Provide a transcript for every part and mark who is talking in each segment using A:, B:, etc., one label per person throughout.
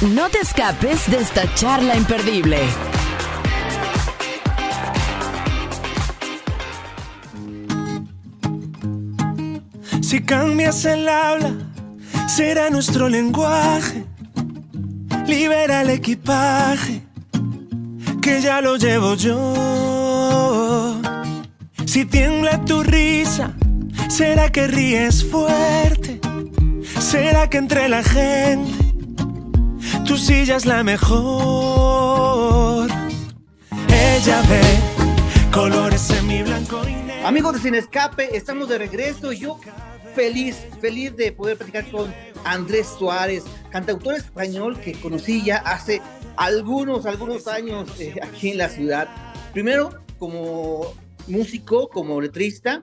A: No te escapes de esta charla imperdible.
B: Si cambias el habla, será nuestro lenguaje. Libera el equipaje, que ya lo llevo yo. Si tiembla tu risa, será que ríes fuerte. Será que entre la gente tu silla es la mejor. Ella ve colores en mi blanco y negro.
C: Amigos de Sin Escape, estamos de regreso. Yo feliz, feliz de poder platicar con Andrés Suárez, cantautor español que conocí ya hace algunos, algunos años eh, aquí en la ciudad. Primero, como músico, como letrista,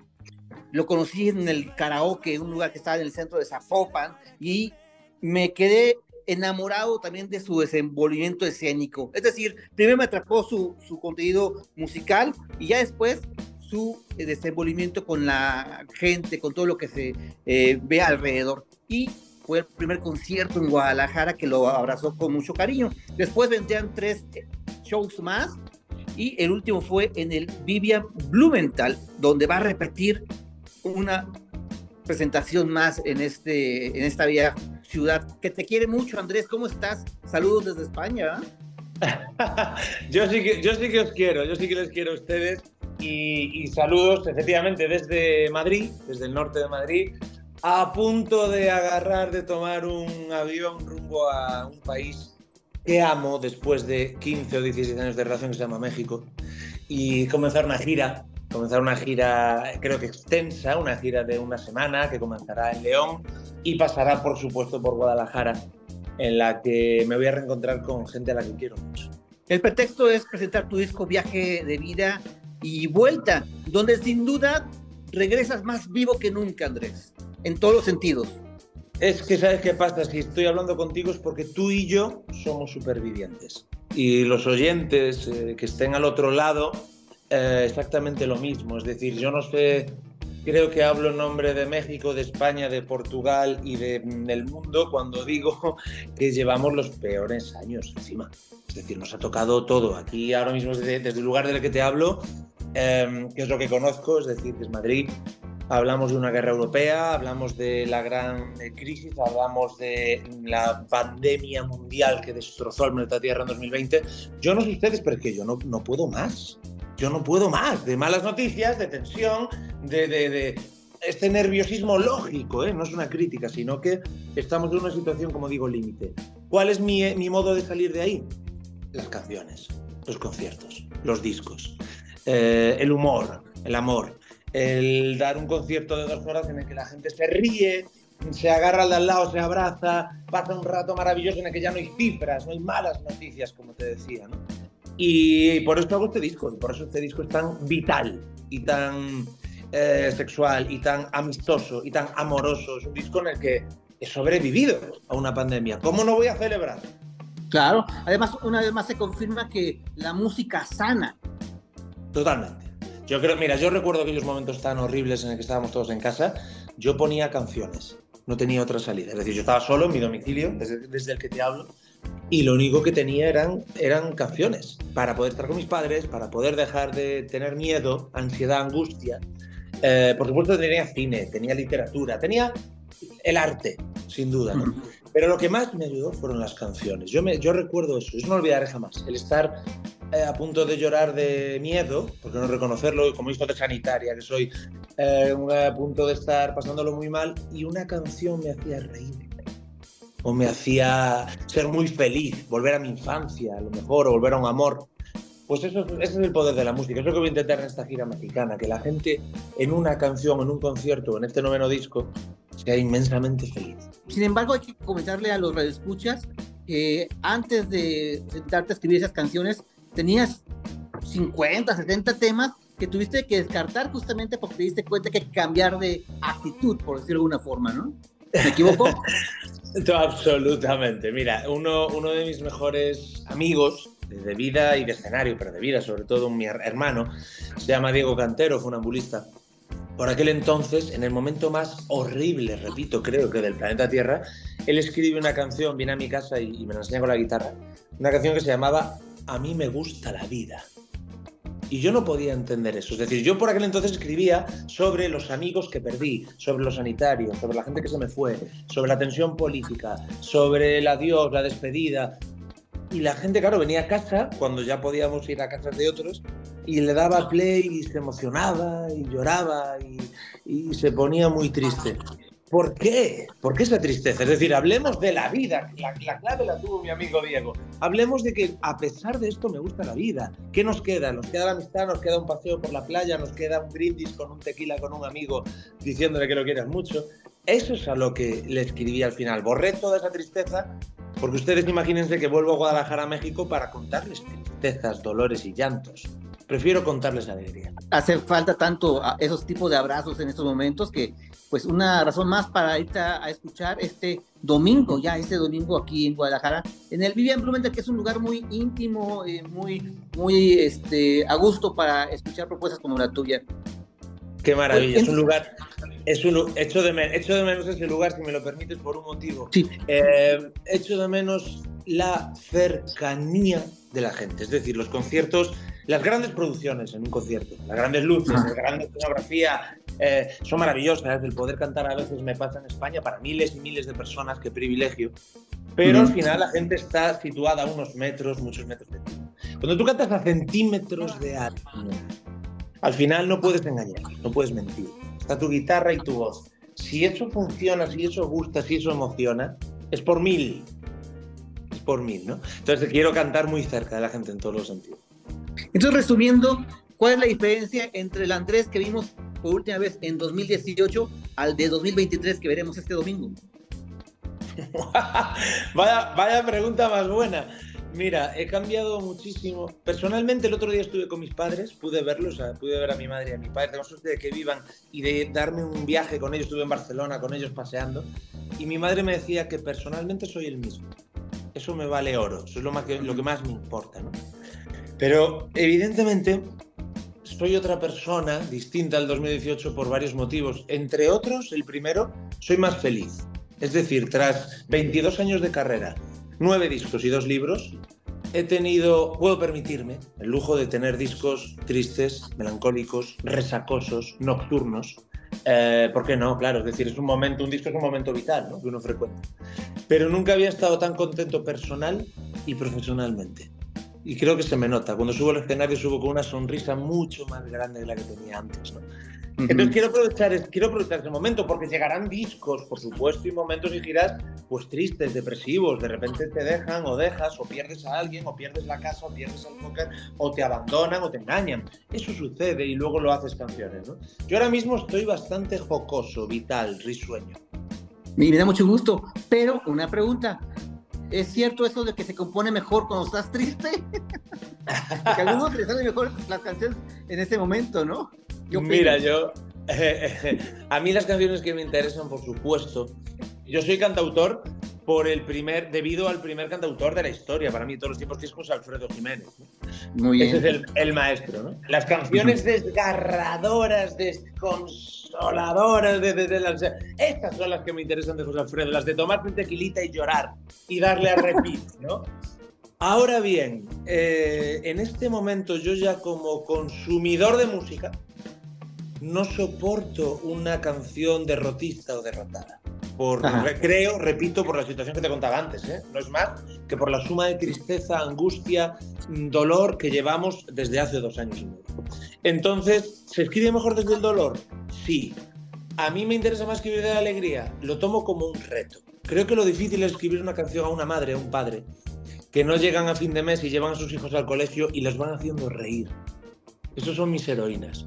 C: lo conocí en el karaoke, un lugar que estaba en el centro de Zapopan, y me quedé enamorado también de su desenvolvimiento escénico. Es decir, primero me atrapó su, su contenido musical y ya después su eh, desenvolvimiento con la gente, con todo lo que se eh, ve alrededor. Y fue el primer concierto en Guadalajara que lo abrazó con mucho cariño. Después vendrían tres eh, shows más y el último fue en el Vivian Blumenthal, donde va a repetir una presentación más en, este, en esta vía ciudad que te quiere mucho. Andrés, ¿cómo estás? Saludos desde España.
D: yo, sí que, yo sí que os quiero, yo sí que les quiero a ustedes y, y, saludos efectivamente desde Madrid, desde el norte de Madrid, a punto de agarrar, de tomar un avión rumbo a un país que amo después de 15 o 16 años de relación que se llama México y comenzar una gira comenzar una gira, creo que extensa, una gira de una semana que comenzará en León y pasará, por supuesto, por Guadalajara, en la que me voy a reencontrar con gente a la que quiero mucho.
C: El pretexto es presentar tu disco Viaje de Vida y Vuelta, donde sin duda regresas más vivo que nunca, Andrés, en todos los sentidos.
D: Es que sabes qué pasa, si estoy hablando contigo es porque tú y yo somos supervivientes. Y los oyentes eh, que estén al otro lado eh, exactamente lo mismo. Es decir, yo no sé, creo que hablo en nombre de México, de España, de Portugal y de, del mundo cuando digo que llevamos los peores años encima. Es decir, nos ha tocado todo. Aquí ahora mismo desde, desde el lugar del que te hablo, eh, que es lo que conozco, es decir, que es Madrid. Hablamos de una guerra europea, hablamos de la gran crisis, hablamos de la pandemia mundial que destrozó al planeta Tierra en 2020. Yo no sé ustedes, pero es que yo no, no puedo más yo no puedo más de malas noticias, de tensión, de, este nerviosismo lógico, ¿eh? no es una crítica, sino que estamos en una situación, como digo, límite. ¿Cuál es mi, mi, modo de salir de ahí? Las canciones, los conciertos, los discos, eh, el humor, el amor, el dar un concierto de dos horas en el que la gente se ríe, se agarra al de al lado, se abraza, pasa un rato maravilloso en el que ya no hay cifras, no hay malas noticias, como te decía, ¿no? Y por eso hago este disco, y por eso este disco es tan vital y tan eh, sexual y tan amistoso y tan amoroso. Es un disco en el que he sobrevivido a una pandemia. ¿Cómo no voy a celebrar?
C: Claro, además una vez más se confirma que la música sana.
D: Totalmente. Yo creo, mira, yo recuerdo aquellos momentos tan horribles en el que estábamos todos en casa, yo ponía canciones, no tenía otra salida. Es decir, yo estaba solo en mi domicilio, desde, desde el que te hablo, y lo único que tenía eran, eran canciones para poder estar con mis padres, para poder dejar de tener miedo, ansiedad, angustia. Eh, por supuesto tenía cine, tenía literatura, tenía el arte, sin duda. ¿no? Pero lo que más me ayudó fueron las canciones. Yo, me, yo recuerdo eso, yo no olvidaré jamás. El estar eh, a punto de llorar de miedo, porque no reconocerlo como hijo de sanitaria que soy, eh, a punto de estar pasándolo muy mal, y una canción me hacía reír o me hacía ser muy feliz, volver a mi infancia, a lo mejor, o volver a un amor. Pues eso, ese es el poder de la música, es lo que voy a intentar en esta gira mexicana, que la gente en una canción, en un concierto, en este noveno disco, sea inmensamente feliz.
C: Sin embargo, hay que comentarle a los radioescuchas que antes de sentarte a escribir esas canciones, tenías 50, 70 temas que tuviste que descartar justamente porque te diste cuenta que cambiar de actitud, por decirlo de alguna forma, ¿no? ¿Me equivoco?
D: Absolutamente. Mira, uno, uno de mis mejores amigos de vida y de escenario, pero de vida, sobre todo mi hermano, se llama Diego Cantero, funambulista. Por aquel entonces, en el momento más horrible, repito, creo que del planeta Tierra, él escribe una canción, viene a mi casa y, y me la enseña con la guitarra, una canción que se llamaba A mí me gusta la vida. Y yo no podía entender eso. Es decir, yo por aquel entonces escribía sobre los amigos que perdí, sobre los sanitarios, sobre la gente que se me fue, sobre la tensión política, sobre el adiós, la despedida. Y la gente, claro, venía a casa, cuando ya podíamos ir a casas de otros, y le daba play y se emocionaba y lloraba y, y se ponía muy triste. ¿Por qué? ¿Por qué esa tristeza? Es decir, hablemos de la vida. La, la, clave la tuvo mi amigo Diego. Hablemos de que a pesar de esto me gusta la vida. ¿Qué nos queda? Nos queda la amistad, nos queda un paseo por la playa, nos queda un brindis con un tequila con un amigo diciéndole que lo quieras mucho. Eso es a lo que le escribí al final. Borré toda esa tristeza porque ustedes imagínense que vuelvo a Guadalajara, México, para contarles tristezas, dolores y llantos. Prefiero contarles alegría.
C: Hace falta tanto esos tipos de abrazos en estos momentos que pues una razón más para irte a, a, escuchar este domingo, ya este domingo aquí en Guadalajara, en el Vivian Blumenthal, que es un lugar muy íntimo, eh, muy, muy este, a gusto para escuchar propuestas como la tuya.
D: Qué maravilla, es un lugar, es un, echo, de menos, echo de menos ese lugar, si me lo permites, por un motivo.
C: Sí.
D: Eh, echo de menos la cercanía de la gente, es decir, los conciertos, las grandes producciones en un concierto, las grandes luces, la grande escenografía, eh, son maravillosas. El poder cantar a veces me pasa en España para miles y miles de personas, qué privilegio. Pero al final la gente está situada a unos metros, muchos metros de ti. Cuando tú cantas a centímetros de alto, al final no puedes engañar, no puedes mentir. Está tu guitarra y tu voz. Si eso funciona, si eso gusta, si eso emociona, es por mil. Es por mil, ¿no? Entonces quiero cantar muy cerca de la gente en todos los sentidos.
C: Entonces, resumiendo, ¿cuál es la diferencia entre el Andrés que vimos por última vez en 2018 al de 2023 que veremos este domingo?
D: vaya, vaya pregunta más buena. Mira, he cambiado muchísimo. Personalmente, el otro día estuve con mis padres, pude verlos, o sea, pude ver a mi madre y a mi padre. Tengo suerte de que vivan y de darme un viaje con ellos. Estuve en Barcelona con ellos paseando. Y mi madre me decía que personalmente soy el mismo. Eso me vale oro, eso es lo, más que, lo que más me importa. ¿no? Pero evidentemente soy otra persona distinta al 2018 por varios motivos. Entre otros, el primero, soy más feliz. Es decir, tras 22 años de carrera, 9 discos y 2 libros, he tenido, puedo permitirme el lujo de tener discos tristes, melancólicos, resacosos, nocturnos. Eh, ¿Por qué no? Claro, es decir, es un momento, un disco es un momento vital, ¿no? Que uno frecuenta. Pero nunca había estado tan contento personal y profesionalmente y creo que se me nota. Cuando subo al escenario subo con una sonrisa mucho más grande de la que tenía antes. ¿no? Entonces quiero aprovechar, quiero aprovechar ese momento porque llegarán discos, por supuesto, y momentos y giras pues tristes, depresivos. De repente te dejan o dejas o pierdes a alguien o pierdes la casa o pierdes el póker o te abandonan o te engañan. Eso sucede y luego lo haces canciones. ¿no? Yo ahora mismo estoy bastante jocoso, vital, risueño.
C: Me da mucho gusto, pero una pregunta. ¿Es cierto eso de que se compone mejor cuando estás triste? que a algunos les salen mejor las canciones en ese momento, ¿no?
D: Yo Mira, yo. A mí las canciones que me interesan, por supuesto. Yo soy cantautor por el primer, debido al primer cantautor de la historia, para mí, todos los tiempos, que es José Alfredo Jiménez. ¿no?
C: Muy bien.
D: Ese es el, el, maestro, ¿no? Las canciones desgarradoras, desconsoladoras, de, de, de las, estas son las que me interesan de José Alfredo, las de tomarte un tequilita y llorar y darle a repeat, ¿no? Ahora bien, eh, en este momento yo ya como consumidor de música no soporto una canción derrotista o derrotada. Por, creo, repito, por la situación que te contaba antes, ¿eh? no es más que por la suma de tristeza, angustia, dolor que llevamos desde hace dos años y medio. Entonces, ¿se escribe mejor desde el dolor? Sí. ¿A mí me interesa más escribir de la alegría? Lo tomo como un reto. Creo que lo difícil es escribir una canción a una madre, a un padre, que no llegan a fin de mes y llevan a sus hijos al colegio y les van haciendo reír. Esos son mis heroínas.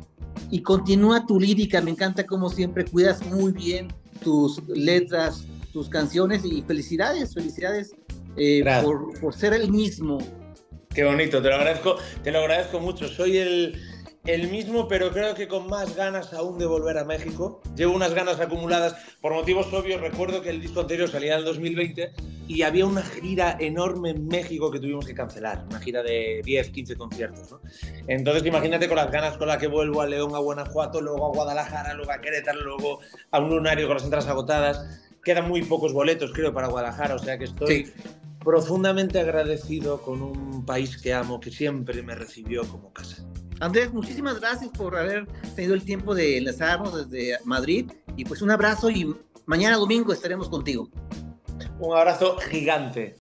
C: Y continúa tu lírica, me encanta como siempre cuidas muy bien tus letras, tus canciones y felicidades, felicidades eh, por, por, ser el mismo.
D: Qué bonito, te lo agradezco, te lo agradezco mucho. Soy el, el mismo, pero creo que con más ganas aún de volver a México. Llevo unas ganas acumuladas por motivos obvios. Recuerdo que el disco anterior salía en el 2020 y había una gira enorme en México que tuvimos que cancelar, una gira de 10, 15 conciertos. ¿no? Entonces imagínate con las ganas con las que vuelvo a León, a Guanajuato, luego a Guadalajara, luego a Querétaro, luego a un lunario con las entradas agotadas. quedan muy pocos boletos, creo, para Guadalajara, o sea que estoy
C: Sí.
D: profundamente agradecido con un país que amo, que siempre me recibió como casa.
C: Andrés, muchísimas gracias por haber tenido el tiempo de enlazarnos desde Madrid y pues un abrazo y mañana domingo estaremos contigo.
D: Un abrazo gigante.